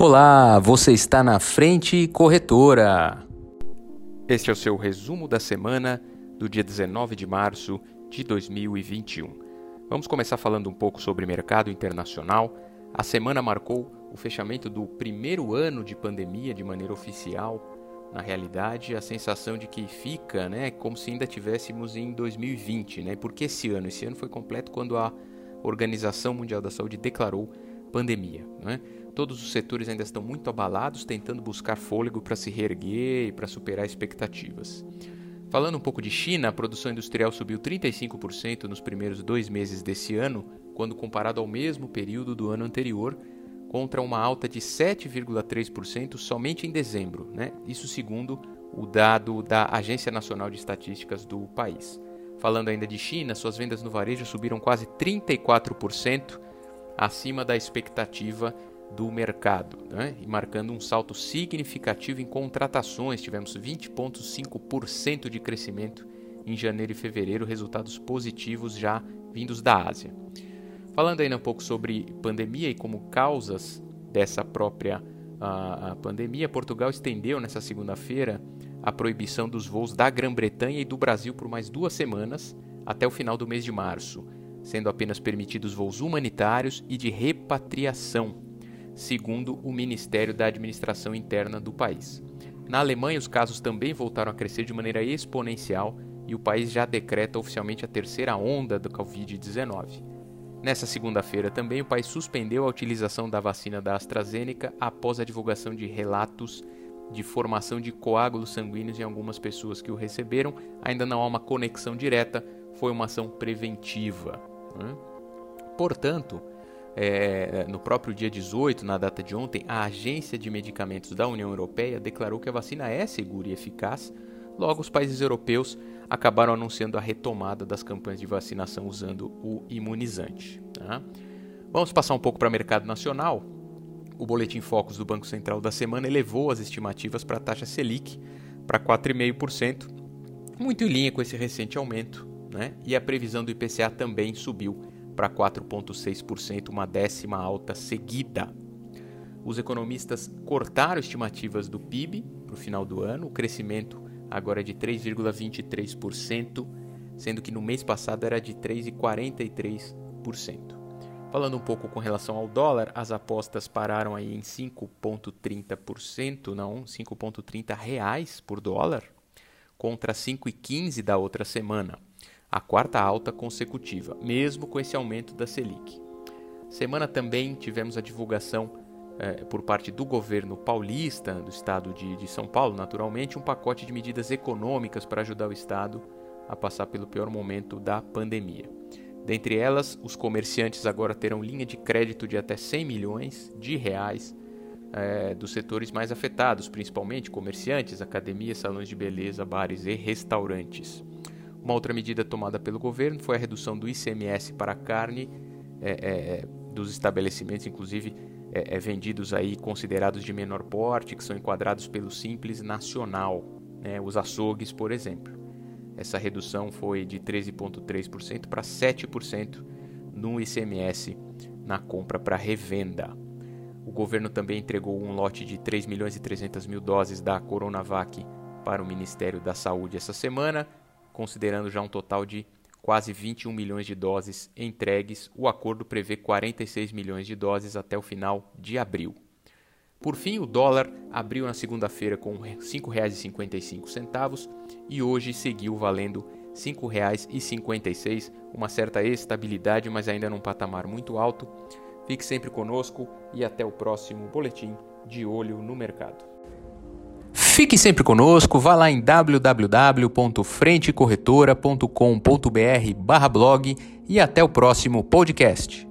Olá, você está na Frente Corretora. Este é o seu resumo da semana do dia 19 de março de 2021. Vamos começar falando um pouco sobre mercado internacional. A semana marcou o fechamento do primeiro ano de pandemia de maneira oficial. Na realidade, a sensação de que fica, né, como se ainda tivéssemos em 2020, né? Porque esse ano, esse ano foi completo quando a Organização Mundial da Saúde declarou pandemia, né? Todos os setores ainda estão muito abalados, tentando buscar fôlego para se reerguer e para superar expectativas. Falando um pouco de China, a produção industrial subiu 35% nos primeiros dois meses desse ano, quando comparado ao mesmo período do ano anterior, contra uma alta de 7,3% somente em dezembro, né? isso segundo o dado da Agência Nacional de Estatísticas do país. Falando ainda de China, suas vendas no varejo subiram quase 34% acima da expectativa do mercado, né? e marcando um salto significativo em contratações. Tivemos 20,5% de crescimento em janeiro e fevereiro, resultados positivos já vindos da Ásia. Falando ainda um pouco sobre pandemia e como causas dessa própria a, a pandemia, Portugal estendeu nessa segunda-feira a proibição dos voos da Grã-Bretanha e do Brasil por mais duas semanas até o final do mês de março, sendo apenas permitidos voos humanitários e de repatriação segundo o Ministério da Administração Interna do país. Na Alemanha, os casos também voltaram a crescer de maneira exponencial e o país já decreta oficialmente a terceira onda do Covid-19. Nessa segunda-feira também, o país suspendeu a utilização da vacina da AstraZeneca após a divulgação de relatos de formação de coágulos sanguíneos em algumas pessoas que o receberam. Ainda não há uma conexão direta, foi uma ação preventiva. Né? Portanto, é, no próprio dia 18, na data de ontem, a Agência de Medicamentos da União Europeia declarou que a vacina é segura e eficaz. Logo, os países europeus acabaram anunciando a retomada das campanhas de vacinação usando o imunizante. Tá? Vamos passar um pouco para o mercado nacional. O Boletim Focus do Banco Central da semana elevou as estimativas para a taxa Selic para 4,5%, muito em linha com esse recente aumento, né? e a previsão do IPCA também subiu para 4,6%, uma décima alta seguida. Os economistas cortaram estimativas do PIB para o final do ano, o crescimento agora é de 3,23%, sendo que no mês passado era de 3,43%. Falando um pouco com relação ao dólar, as apostas pararam aí em 5,30%, não, 5,30 reais por dólar, contra 5,15 da outra semana a quarta alta consecutiva, mesmo com esse aumento da Selic. Semana também tivemos a divulgação eh, por parte do governo paulista, do estado de, de São Paulo, naturalmente, um pacote de medidas econômicas para ajudar o estado a passar pelo pior momento da pandemia. Dentre elas, os comerciantes agora terão linha de crédito de até 100 milhões de reais é, dos setores mais afetados, principalmente comerciantes, academias, salões de beleza, bares e restaurantes. Uma outra medida tomada pelo governo foi a redução do ICMS para a carne é, é, dos estabelecimentos, inclusive é, é, vendidos aí considerados de menor porte, que são enquadrados pelo Simples Nacional, né, os açougues, por exemplo. Essa redução foi de 13,3% para 7% no ICMS na compra para revenda. O governo também entregou um lote de 3 milhões e 300 mil doses da Coronavac para o Ministério da Saúde essa semana considerando já um total de quase 21 milhões de doses entregues, o acordo prevê 46 milhões de doses até o final de abril. Por fim, o dólar abriu na segunda-feira com R$ 5,55 e hoje seguiu valendo R$ 5,56, uma certa estabilidade, mas ainda num patamar muito alto. Fique sempre conosco e até o próximo boletim de olho no mercado. Fique sempre conosco, vá lá em www.frentecorretora.com.br/blog e até o próximo podcast.